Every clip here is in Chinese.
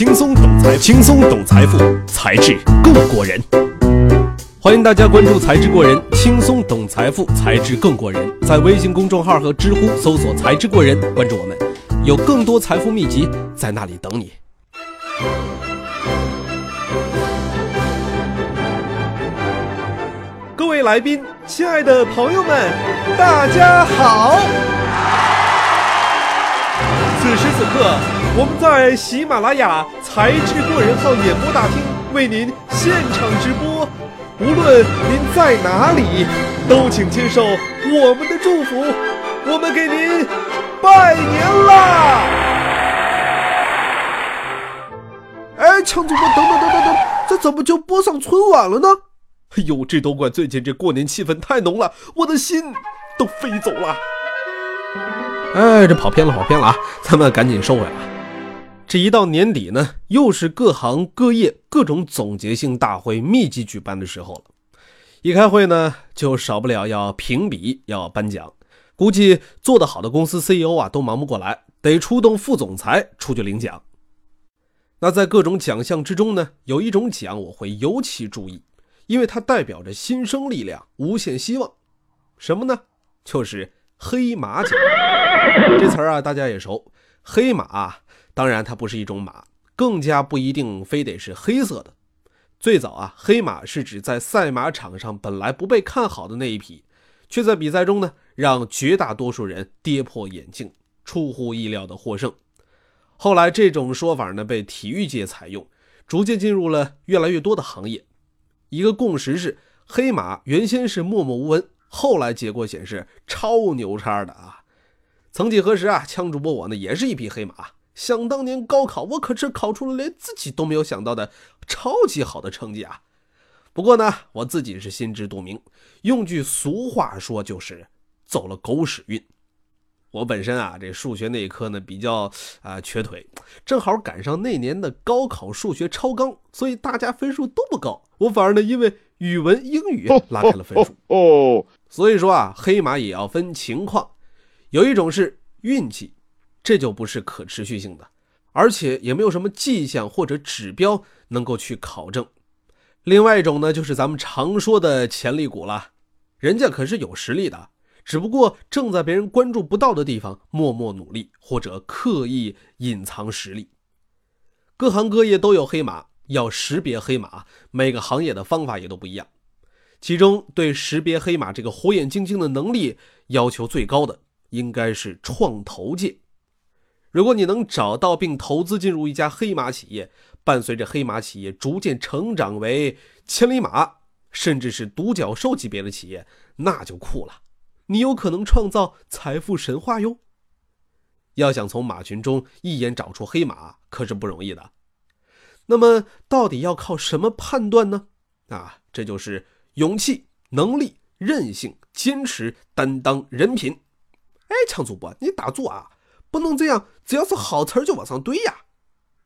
轻松懂财，轻松懂财富，才智更过人。欢迎大家关注“才智过人”，轻松懂财富，才智更过人。在微信公众号和知乎搜索“才智过人”，关注我们，有更多财富秘籍在那里等你。各位来宾，亲爱的朋友们，大家好！此时此刻，我们在喜马拉雅“才智过人”号演播大厅为您现场直播。无论您在哪里，都请接受我们的祝福。我们给您拜年啦！哎，强主播，等等等等等，这怎么就播上春晚了呢？哎呦，这都怪最近这过年气氛太浓了，我的心都飞走了。哎，这跑偏了，跑偏了啊！咱们赶紧收回来。这一到年底呢，又是各行各业各种总结性大会密集举办的时候了。一开会呢，就少不了要评比、要颁奖。估计做得好的公司 CEO 啊，都忙不过来，得出动副总裁出去领奖。那在各种奖项之中呢，有一种奖我会尤其注意，因为它代表着新生力量、无限希望。什么呢？就是黑马奖。这词儿啊，大家也熟。黑马，当然它不是一种马，更加不一定非得是黑色的。最早啊，黑马是指在赛马场上本来不被看好的那一匹，却在比赛中呢，让绝大多数人跌破眼镜，出乎意料的获胜。后来这种说法呢，被体育界采用，逐渐进入了越来越多的行业。一个共识是，黑马原先是默默无闻，后来结果显示超牛叉的啊。曾几何时啊，枪主播我呢也是一匹黑马。想当年高考，我可是考出了连自己都没有想到的超级好的成绩啊。不过呢，我自己是心知肚明，用句俗话说就是走了狗屎运。我本身啊，这数学那一科呢比较啊瘸腿，正好赶上那年的高考数学超纲，所以大家分数都不高，我反而呢因为语文、英语拉开了分数。哦，所以说啊，黑马也要分情况。有一种是运气，这就不是可持续性的，而且也没有什么迹象或者指标能够去考证。另外一种呢，就是咱们常说的潜力股了，人家可是有实力的，只不过正在别人关注不到的地方默默努力，或者刻意隐藏实力。各行各业都有黑马，要识别黑马，每个行业的方法也都不一样。其中对识别黑马这个火眼金睛的能力要求最高的。应该是创投界。如果你能找到并投资进入一家黑马企业，伴随着黑马企业逐渐成长为千里马，甚至是独角兽级别的企业，那就酷了。你有可能创造财富神话哟。要想从马群中一眼找出黑马，可是不容易的。那么，到底要靠什么判断呢？啊，这就是勇气、能力、韧性、坚持、担当、人品。哎，强主播，你打住啊！不能这样，只要是好词儿就往上堆呀，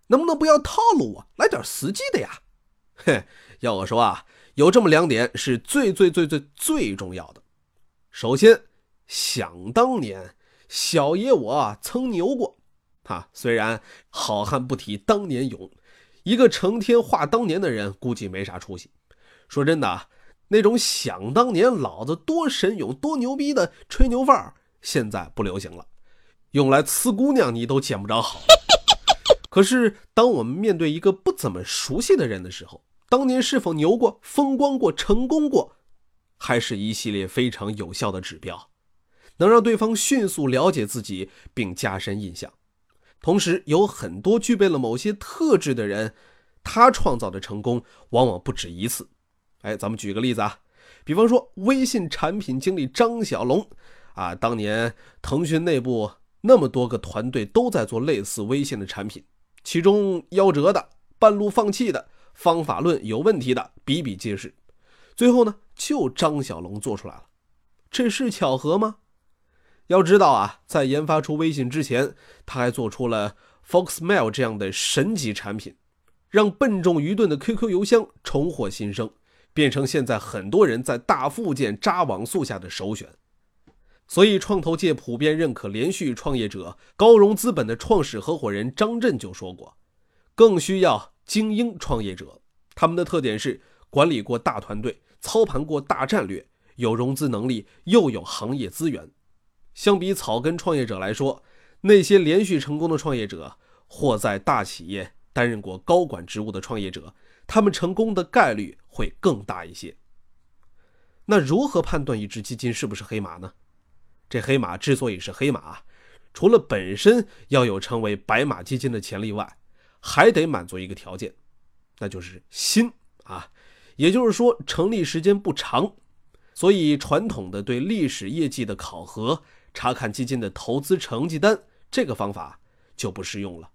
能不能不要套路我？来点实际的呀！嘿，要我说啊，有这么两点是最最最最最重要的。首先，想当年，小爷我曾牛过，哈，虽然好汉不提当年勇，一个成天画当年的人，估计没啥出息。说真的，那种想当年老子多神勇、多牛逼的吹牛范儿。现在不流行了，用来呲姑娘你都捡不着好。可是，当我们面对一个不怎么熟悉的人的时候，当年是否牛过、风光过、成功过，还是一系列非常有效的指标，能让对方迅速了解自己并加深印象。同时，有很多具备了某些特质的人，他创造的成功往往不止一次。哎，咱们举个例子啊，比方说微信产品经理张小龙。啊，当年腾讯内部那么多个团队都在做类似微信的产品，其中夭折的、半路放弃的、方法论有问题的比比皆是。最后呢，就张小龙做出来了，这是巧合吗？要知道啊，在研发出微信之前，他还做出了 Foxmail 这样的神级产品，让笨重愚钝的 QQ 邮箱重获新生，变成现在很多人在大附件扎网速下的首选。所以，创投界普遍认可连续创业者高融资本的创始合伙人张震就说过：“更需要精英创业者。他们的特点是管理过大团队，操盘过大战略，有融资能力，又有行业资源。相比草根创业者来说，那些连续成功的创业者，或在大企业担任过高管职务的创业者，他们成功的概率会更大一些。那如何判断一只基金是不是黑马呢？这黑马之所以是黑马，除了本身要有成为白马基金的潜力外，还得满足一个条件，那就是新啊，也就是说成立时间不长。所以传统的对历史业绩的考核。查看基金的投资成绩单，这个方法就不适用了。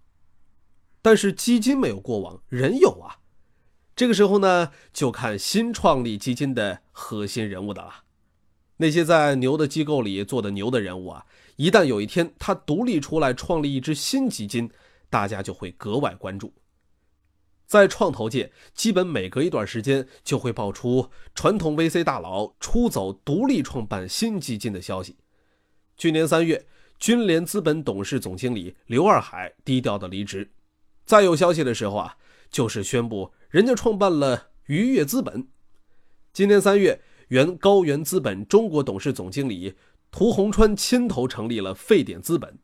但是基金没有过往，人有啊。这个时候呢，就看新创立基金的核心人物的了。那些在牛的机构里做的牛的人物啊，一旦有一天他独立出来创立一支新基金，大家就会格外关注。在创投界，基本每隔一段时间就会爆出传统 VC 大佬出走、独立创办新基金的消息。去年三月，君联资本董事总经理刘二海低调的离职。再有消息的时候啊，就是宣布人家创办了愉悦资本。今年三月，原高原资本中国董事总经理涂洪川牵头成立了沸点资本。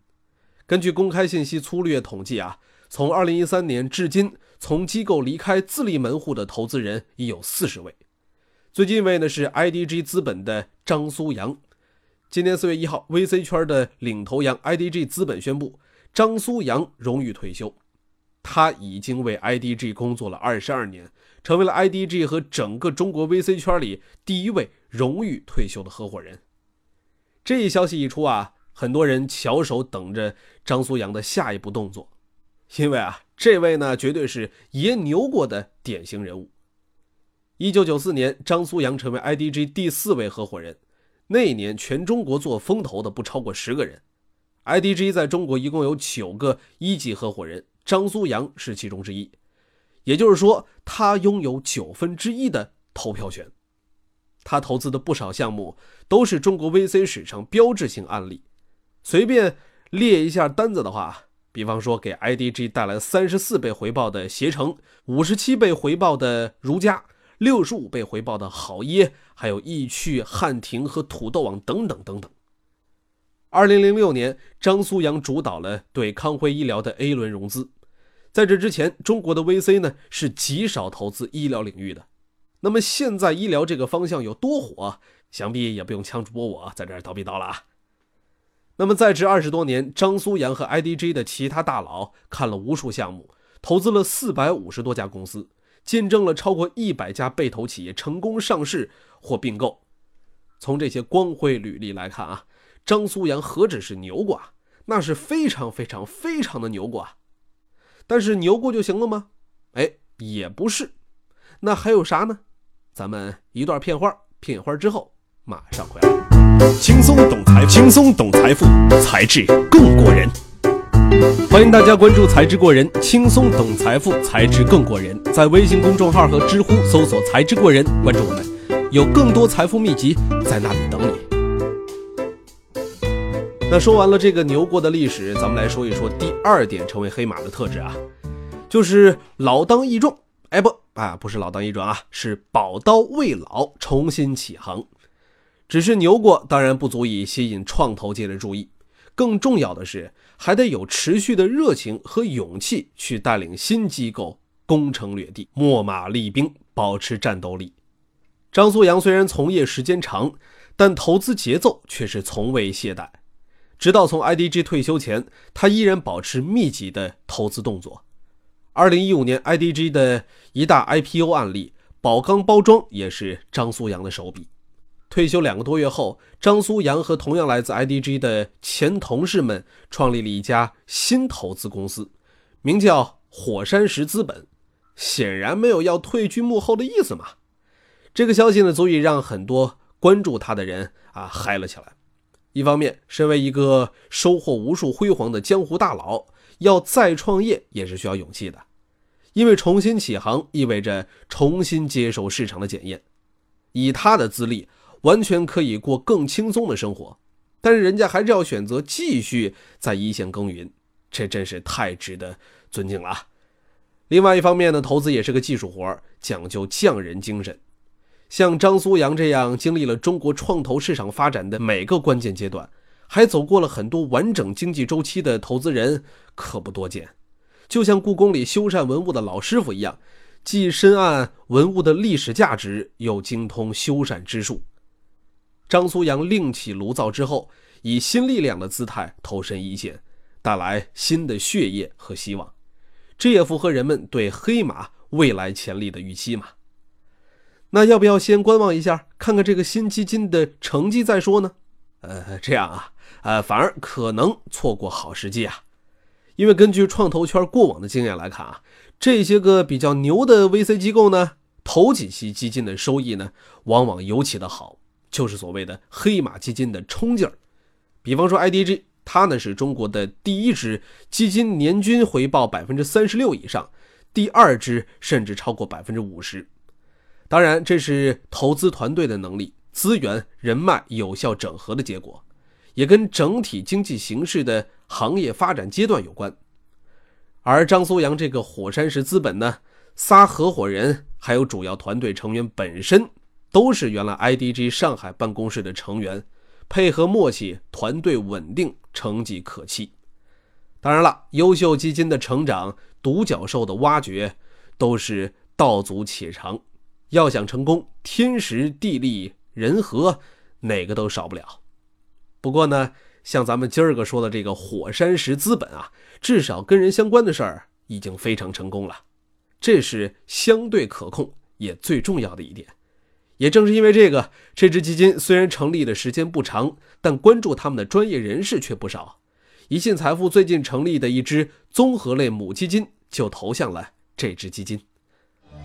根据公开信息粗略统计啊，从二零一三年至今，从机构离开自立门户的投资人已有四十位。最近一位呢是 IDG 资本的张苏阳。今年四月一号，VC 圈的领头羊 IDG 资本宣布，张苏阳荣誉退休。他已经为 IDG 工作了二十二年，成为了 IDG 和整个中国 VC 圈里第一位荣誉退休的合伙人。这一消息一出啊，很多人翘首等着张苏阳的下一步动作，因为啊，这位呢绝对是爷牛过的典型人物。一九九四年，张苏阳成为 IDG 第四位合伙人。那一年，全中国做风投的不超过十个人。IDG 在中国一共有九个一级合伙人，张苏阳是其中之一。也就是说，他拥有九分之一的投票权。他投资的不少项目都是中国 VC 史上标志性案例。随便列一下单子的话，比方说给 IDG 带来三十四倍回报的携程，五十七倍回报的如家。六十五倍回报的好耶，还有易趣、汉庭和土豆网等等等等。二零零六年，张苏阳主导了对康辉医疗的 A 轮融资。在这之前，中国的 VC 呢是极少投资医疗领域的。那么现在医疗这个方向有多火，想必也不用枪主播我在这儿叨逼叨了啊。那么在职二十多年，张苏阳和 IDG 的其他大佬看了无数项目，投资了四百五十多家公司。见证了超过一百家被投企业成功上市或并购。从这些光辉履历来看啊，张苏阳何止是牛过，那是非常非常非常的牛过啊！但是牛过就行了吗？哎，也不是。那还有啥呢？咱们一段片花，片花之后马上回来。轻松懂财，轻松懂财富，才智更过人。欢迎大家关注“才智过人”，轻松懂财富，才智更过人。在微信公众号和知乎搜索“才智过人”，关注我们，有更多财富秘籍在那里等你。那说完了这个牛过的历史，咱们来说一说第二点成为黑马的特质啊，就是老当益壮。哎不啊，不是老当益壮啊，是宝刀未老，重新起航。只是牛过，当然不足以吸引创投界的注意。更重要的是，还得有持续的热情和勇气去带领新机构攻城略地、秣马厉兵，保持战斗力。张苏阳虽然从业时间长，但投资节奏却是从未懈怠。直到从 IDG 退休前，他依然保持密集的投资动作。2015年，IDG 的一大 IPO 案例宝钢包装也是张苏阳的手笔。退休两个多月后，张苏阳和同样来自 IDG 的前同事们创立了一家新投资公司，名叫火山石资本。显然没有要退居幕后的意思嘛。这个消息呢，足以让很多关注他的人啊嗨了起来。一方面，身为一个收获无数辉煌的江湖大佬，要再创业也是需要勇气的，因为重新起航意味着重新接受市场的检验。以他的资历。完全可以过更轻松的生活，但是人家还是要选择继续在一线耕耘，这真是太值得尊敬了。另外一方面呢，投资也是个技术活讲究匠人精神。像张苏阳这样经历了中国创投市场发展的每个关键阶段，还走过了很多完整经济周期的投资人可不多见。就像故宫里修缮文物的老师傅一样，既深谙文物的历史价值，又精通修缮之术。张苏阳另起炉灶之后，以新力量的姿态投身一线，带来新的血液和希望。这也符合人们对黑马未来潜力的预期嘛？那要不要先观望一下，看看这个新基金的成绩再说呢？呃，这样啊，呃，反而可能错过好时机啊。因为根据创投圈过往的经验来看啊，这些个比较牛的 VC 机构呢，头几期基金的收益呢，往往尤其的好，就是所谓的黑马基金的冲劲儿。比方说 IDG，它呢是中国的第一支基金，年均回报百分之三十六以上，第二支甚至超过百分之五十。当然，这是投资团队的能力、资源、人脉有效整合的结果，也跟整体经济形势的行业发展阶段有关。而张苏阳这个火山石资本呢，仨合伙人还有主要团队成员本身都是原来 IDG 上海办公室的成员，配合默契，团队稳定，成绩可期。当然了，优秀基金的成长、独角兽的挖掘，都是道阻且长。要想成功，天时地利人和哪个都少不了。不过呢，像咱们今儿个说的这个火山石资本啊，至少跟人相关的事儿已经非常成功了，这是相对可控也最重要的一点。也正是因为这个，这支基金虽然成立的时间不长，但关注他们的专业人士却不少。宜信财富最近成立的一支综合类母基金就投向了这支基金。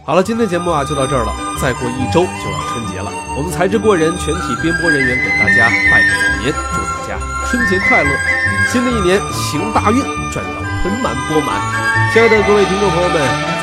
好了，今天节目啊就到这儿了。再过一周就要春节了，我们才智过人全体编播人员给大家拜个早年，祝大家春节快乐，新的一年行大运，赚到盆满钵满。亲爱的各位听众朋友，们